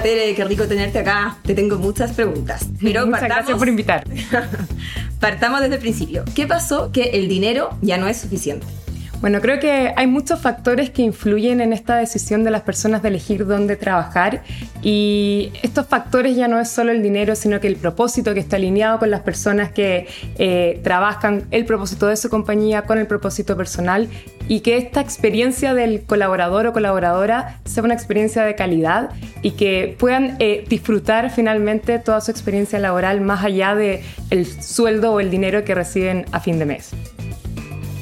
Hola Tere, qué rico tenerte acá. Te tengo muchas preguntas. Pero Muchas gracias por invitar. partamos desde el principio. ¿Qué pasó que el dinero ya no es suficiente? Bueno, creo que hay muchos factores que influyen en esta decisión de las personas de elegir dónde trabajar y estos factores ya no es solo el dinero, sino que el propósito que está alineado con las personas que eh, trabajan, el propósito de su compañía con el propósito personal y que esta experiencia del colaborador o colaboradora sea una experiencia de calidad y que puedan eh, disfrutar finalmente toda su experiencia laboral más allá del el sueldo o el dinero que reciben a fin de mes.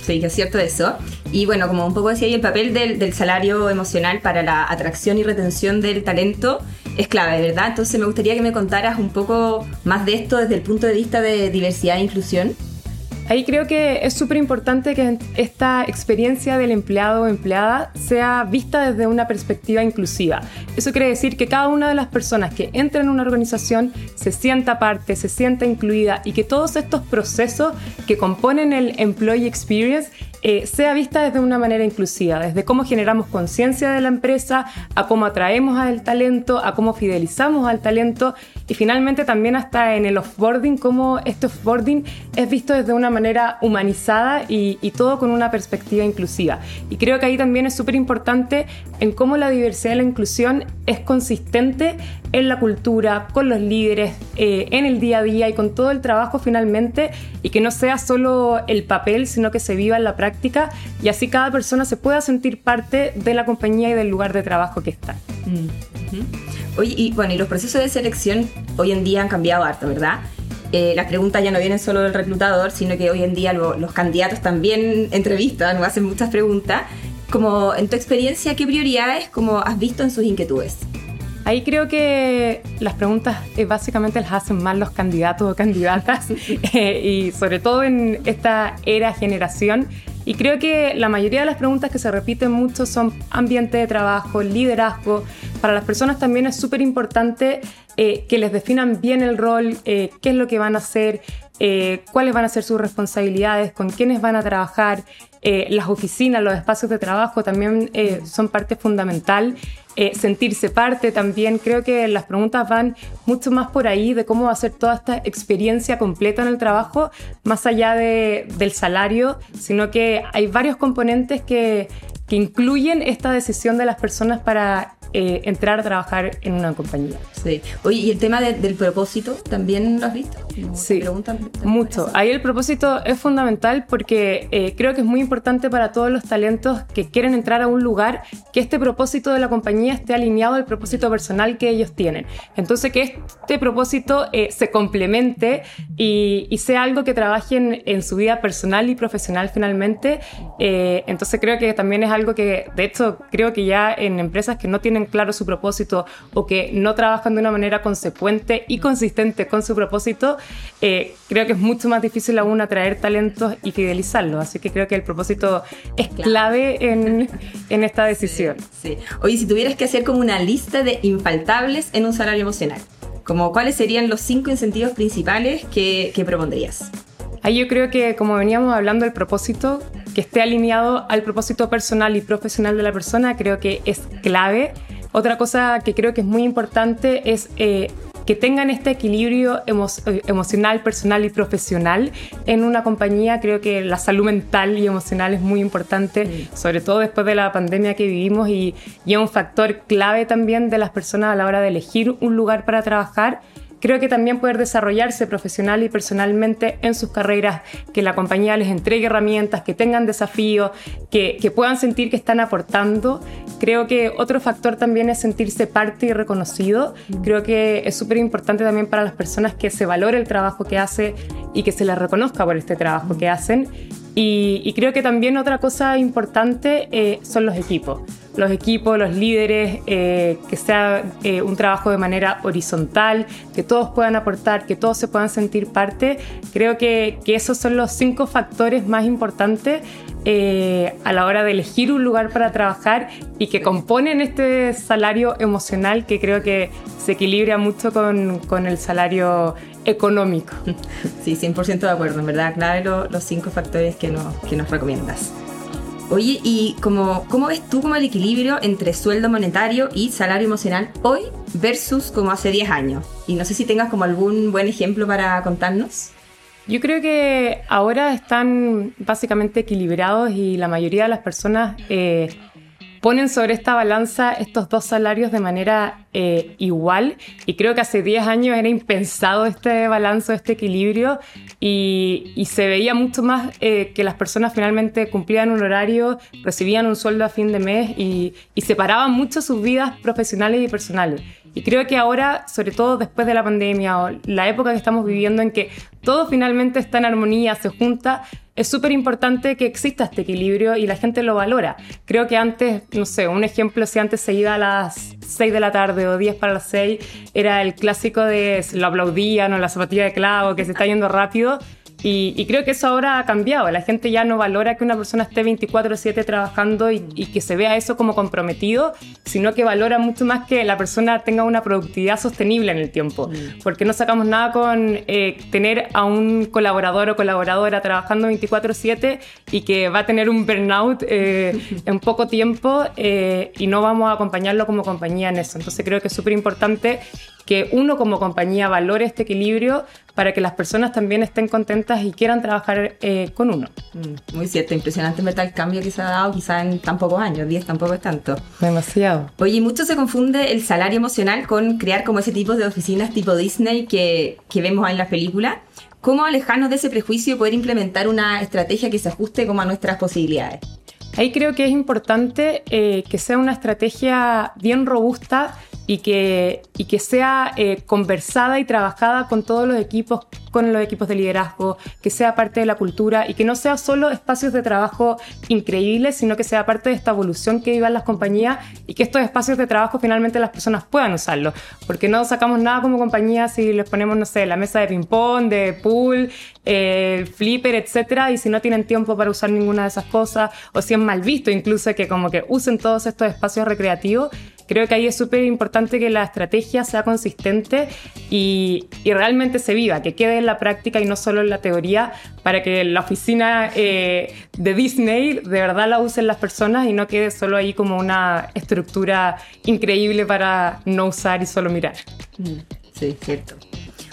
Sí, que es cierto eso. Y bueno, como un poco decía ahí, el papel del, salario emocional para la atracción y retención del talento es clave, ¿verdad? Entonces me gustaría que me contaras un poco más de esto desde el punto de vista de diversidad e inclusión. Ahí creo que es súper importante que esta experiencia del empleado o empleada sea vista desde una perspectiva inclusiva. Eso quiere decir que cada una de las personas que entra en una organización se sienta parte, se sienta incluida y que todos estos procesos que componen el employee experience eh, sea vista desde una manera inclusiva, desde cómo generamos conciencia de la empresa, a cómo atraemos al talento, a cómo fidelizamos al talento y finalmente también hasta en el offboarding, cómo este offboarding es visto desde una manera humanizada y, y todo con una perspectiva inclusiva. Y creo que ahí también es súper importante en cómo la diversidad y la inclusión es consistente en la cultura, con los líderes, eh, en el día a día y con todo el trabajo finalmente, y que no sea solo el papel, sino que se viva en la práctica y así cada persona se pueda sentir parte de la compañía y del lugar de trabajo que está. Mm, Oye, y bueno, y los procesos de selección hoy en día han cambiado harto, ¿verdad? Eh, las preguntas ya no vienen solo del reclutador, sino que hoy en día los candidatos también entrevistan, hacen muchas preguntas. Como en tu experiencia, ¿qué prioridades como has visto en sus inquietudes? Ahí creo que las preguntas eh, básicamente las hacen mal los candidatos o candidatas eh, y sobre todo en esta era generación. Y creo que la mayoría de las preguntas que se repiten mucho son ambiente de trabajo, liderazgo. Para las personas también es súper importante eh, que les definan bien el rol, qué es lo que van a hacer, cuáles van a ser sus responsabilidades, con quiénes van a trabajar. las oficinas, los espacios de trabajo también son parte fundamental eh, sentirse parte también. Creo que las preguntas van mucho más por ahí de cómo va a ser toda esta experiencia completa en el trabajo, más allá de, del salario, sino que hay varios componentes que, que incluyen esta decisión de las personas para eh, entrar a trabajar en una compañía. Sí. Oye, ¿y el tema del propósito también lo has visto? Sí, mucho. Ahí el propósito es fundamental porque eh, creo que es muy importante para todos los talentos que quieren entrar a un lugar que este propósito de la compañía esté alineado al propósito personal que ellos tienen. Entonces, que este propósito eh, se complemente y, sea algo que trabajen en su vida personal y profesional finalmente. entonces, creo que también es algo que, de hecho, creo que ya en empresas que no tienen claro su propósito o que no trabajan de una manera consecuente y consistente con su propósito, eh, creo que es mucho más difícil aún atraer talentos y fidelizarlos. Así que creo que el propósito es clave en, en esta decisión. Sí, Oye, si tuvieras que hacer como una lista de infaltables en un salario emocional, como cuáles serían los cinco incentivos principales que, que propondrías? Ahí yo creo que, como veníamos hablando del propósito, que esté alineado al propósito personal y profesional de la persona, creo que es clave. Otra cosa que creo que es muy importante es eh, que tengan este equilibrio emocional, personal y profesional en una compañía. Creo que la salud mental y emocional es muy importante, sobre todo después de la pandemia que vivimos y, y es un factor clave también de las personas a la hora de elegir un lugar para trabajar Creo que también poder desarrollarse profesional y personalmente en sus carreras, que la compañía les entregue herramientas, que tengan desafíos, que, puedan sentir que están aportando. Creo que otro factor también es sentirse parte y reconocido. Creo que es súper importante también para las personas que se valore el trabajo que hace y que se les reconozca por este trabajo que hacen. Y, creo que también otra cosa importante eh, son los equipos los equipos, los líderes, eh, que sea eh, un trabajo de manera horizontal, que todos puedan aportar, que todos se puedan sentir parte. Creo que, esos son los cinco factores más importantes eh, a la hora de elegir un lugar para trabajar y que componen este salario emocional que creo que se equilibra mucho con, con el salario económico. Sí, 100% de acuerdo, en verdad, claro los cinco factores que nos, que nos recomiendas. Oye, ¿y cómo, cómo ves tú como el equilibrio entre sueldo monetario y salario emocional hoy versus como hace 10 años? Y no sé si tengas como algún buen ejemplo para contarnos. Yo creo que ahora están básicamente equilibrados y la mayoría de las personas eh, ponen sobre esta balanza estos dos salarios de manera eh, igual y creo que hace 10 años era impensado este balance, este equilibrio y, se veía mucho más eh, que las personas finalmente cumplían un horario, recibían un sueldo a fin de mes y, y separaban mucho sus vidas profesionales y personales. Y creo que ahora, sobre todo después de la pandemia o la época que estamos viviendo en que todo finalmente está en armonía, se junta, es súper importante que exista este equilibrio y la gente lo valora. Creo que antes, no sé, un ejemplo, si antes se iba a las 6 de la tarde o 10 para las 6, era el clásico de lo aplaudían o la zapatilla de clavo, que se está yendo rápido. Y, creo que eso ahora ha cambiado. La gente ya no valora que una persona esté 24/7 trabajando y, que se vea eso como comprometido, sino que valora mucho más que la persona tenga una productividad sostenible en el tiempo. Mm. Porque no sacamos nada con eh, tener a un colaborador o colaboradora trabajando 24/7 y que va a tener un burnout eh, en poco tiempo eh, y no vamos a acompañarlo como compañía en eso. Entonces creo que es súper importante que uno como compañía valore este equilibrio para que las personas también estén contentas y quieran trabajar eh, con uno. Mm, muy cierto, impresionante ver el cambio que se ha dado quizá en tan pocos años, 10 tampoco es tanto. Demasiado. Oye, mucho se confunde el salario emocional con crear como ese tipo de oficinas tipo Disney que, que vemos en las películas. ¿Cómo alejarnos de ese prejuicio y poder implementar una estrategia que se ajuste como a nuestras posibilidades? Ahí creo que es importante eh, que sea una estrategia bien robusta y que, y que sea eh, conversada y trabajada con todos los equipos, con los equipos de liderazgo, que sea parte de la cultura y que no sea solo espacios de trabajo increíbles, sino que sea parte de esta evolución que vivan las compañías y que estos espacios de trabajo finalmente las personas puedan usarlos. Porque no sacamos nada como compañía si les ponemos, no sé, la mesa de ping-pong, de pool, eh, flipper, etcétera, y si no tienen tiempo para usar ninguna de esas cosas, o si es mal visto incluso que como que usen todos estos espacios recreativos, Creo que ahí es súper importante que la estrategia sea consistente y, realmente se viva, que quede en la práctica y no solo en la teoría, para que la oficina eh, de Disney de verdad la usen las personas y no quede solo ahí como una estructura increíble para no usar y solo mirar. Mm, sí, cierto.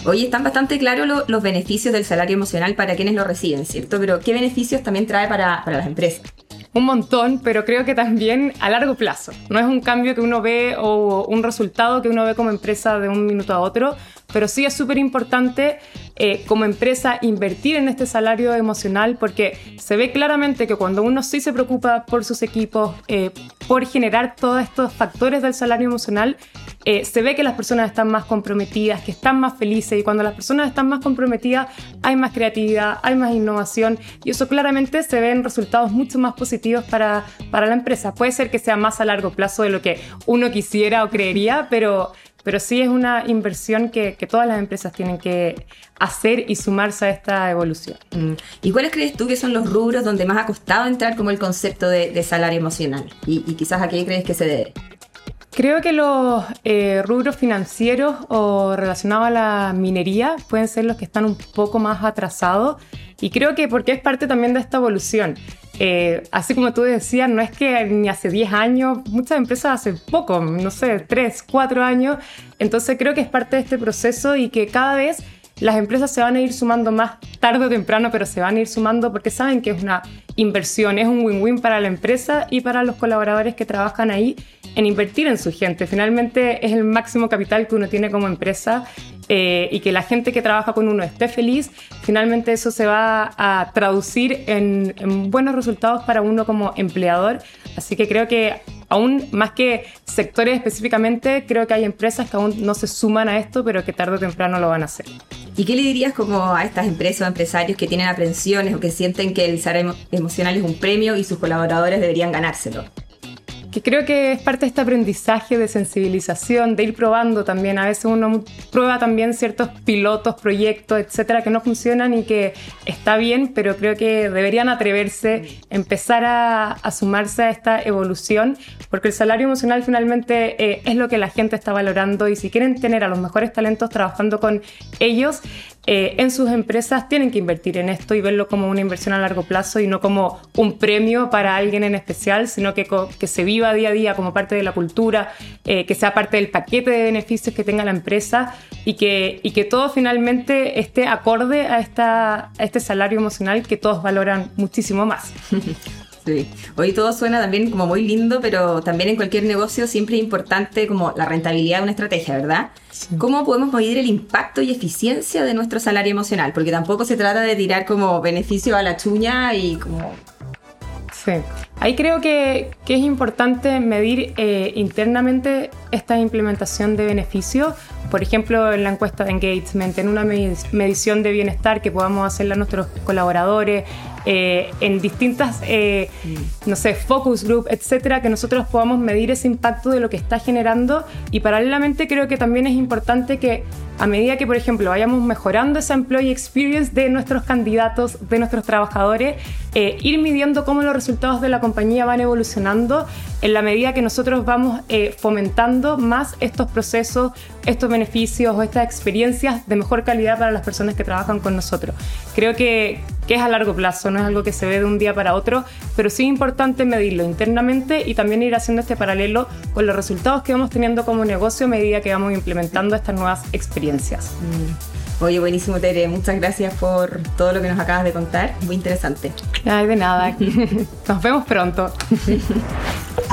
Oye, están bastante claros los beneficios del salario emocional para quienes lo reciben, ¿cierto? Pero ¿qué beneficios también trae para, para las empresas? Un montón, pero creo que también a largo plazo. No es un cambio que uno ve o un resultado que uno ve como empresa de un minuto a otro, pero sí es súper importante eh, como empresa invertir en este salario emocional porque se ve claramente que cuando uno sí se preocupa por sus equipos, eh, por generar todos estos factores del salario emocional, eh, se ve que las personas están más comprometidas, que están más felices y cuando las personas están más comprometidas hay más creatividad, hay más innovación y eso claramente se ve en resultados mucho más positivos para, para la empresa. Puede ser que sea más a largo plazo de lo que uno quisiera o creería, pero pero sí es una inversión que, todas las empresas tienen que hacer y sumarse a esta evolución. Mm. ¿Y cuáles crees tú que son los rubros donde más ha costado entrar como el concepto de, salario emocional? Y, quizás a qué crees que se debe? Creo que los eh, rubros financieros o relacionados a la minería pueden ser los que están un poco más atrasados y creo que porque es parte también de esta evolución. Eh, así como tú decías, no es que ni hace 10 años, muchas empresas hace poco, no sé, 3, 4 años. Entonces creo que es parte de este proceso y que cada vez las empresas se van a ir sumando más tarde o temprano, pero se van a ir sumando porque saben que es una inversión, es un win-win para la empresa y para los colaboradores que trabajan ahí en invertir en su gente. Finalmente es el máximo capital que uno tiene como empresa eh, y que la gente que trabaja con uno esté feliz, finalmente eso se va a traducir en, en buenos resultados para uno como empleador. Así que creo que aún más que sectores específicamente, creo que hay empresas que aún no se suman a esto, pero que tarde o temprano lo van a hacer. ¿Y qué le dirías como a estas empresas o empresarios que tienen aprensiones o que sienten que el salario emocional es un premio y sus colaboradores deberían ganárselo? Que creo que es parte de este aprendizaje de sensibilización, de ir probando también. A veces uno prueba también ciertos pilotos, proyectos, etcétera, que no funcionan y que está bien, pero creo que deberían atreverse, empezar a, sumarse a esta evolución, porque el salario emocional finalmente eh, es lo que la gente está valorando y si quieren tener a los mejores talentos trabajando con ellos, eh, en sus empresas tienen que invertir en esto y verlo como una inversión a largo plazo y no como un premio para alguien en especial, sino que, que se viva día a día como parte de la cultura, eh, que sea parte del paquete de beneficios que tenga la empresa y que, y que todo finalmente esté acorde a, esta, a este salario emocional que todos valoran muchísimo más. Sí. Hoy todo suena también como muy lindo, pero también en cualquier negocio siempre es importante como la rentabilidad de una estrategia, ¿verdad? ¿Cómo podemos medir el impacto y eficiencia de nuestro salario emocional? Porque tampoco se trata de tirar como beneficio a la chuña y como... Sí, ahí creo que, que es importante medir eh, internamente esta implementación de beneficios por ejemplo, en la encuesta de engagement, en una medición de bienestar que podamos hacerle a nuestros colaboradores, eh, en distintas, eh, no sé, focus group, etcétera, que nosotros podamos medir ese impacto de lo que está generando. Y paralelamente creo que también es importante que a medida que, por ejemplo, vayamos mejorando esa employee experience de nuestros candidatos, de nuestros trabajadores, eh, ir midiendo cómo los resultados de la compañía van evolucionando en la medida que nosotros vamos fomentando más estos procesos, estos beneficios o estas experiencias de mejor calidad para las personas que trabajan con nosotros. Creo que, que es a largo plazo, no es algo que se ve de un día para otro, pero sí es importante medirlo internamente y también ir haciendo este paralelo con los resultados que vamos teniendo como negocio a medida que vamos implementando estas nuevas experiencias. Mm. Oye, buenísimo Tere, muchas gracias por todo lo que nos acabas de contar, muy interesante. Ay, de nada, nos vemos pronto.